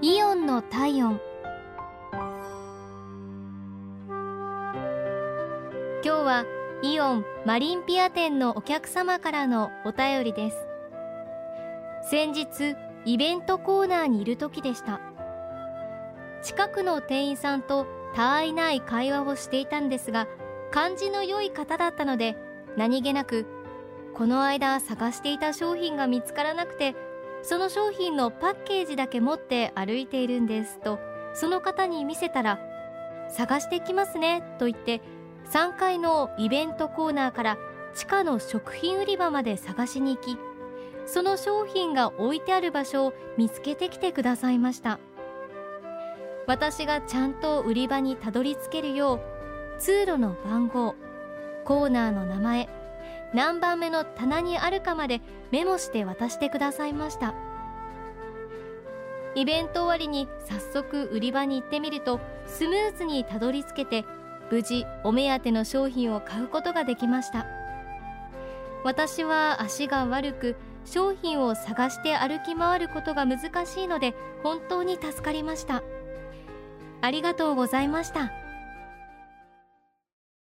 イオンの体温。今日はイオンマリンピア店のお客様からのお便りです。先日イベントコーナーにいる時でした。近くの店員さんと他愛ない会話をしていたんですが感じの良い方だったので何気なくこの間探していた商品が見つからなくてその商品のパッケージだけ持って歩いているんですとその方に見せたら探してきますねと言って3階のイベントコーナーから地下の食品売り場まで探しに行きその商品が置いてある場所を見つけてきてくださいました。私がちゃんと売り場にたどり着けるよう通路の番号コーナーの名前何番目の棚にあるかまでメモして渡してくださいました。イベント終わりに早速売り場に行ってみるとスムーズにたどり着けて無事お目当ての商品を買うことができました。私は足が悪く商品を探して歩き回ることが難しいので本当に助かりました。ありがとうございました。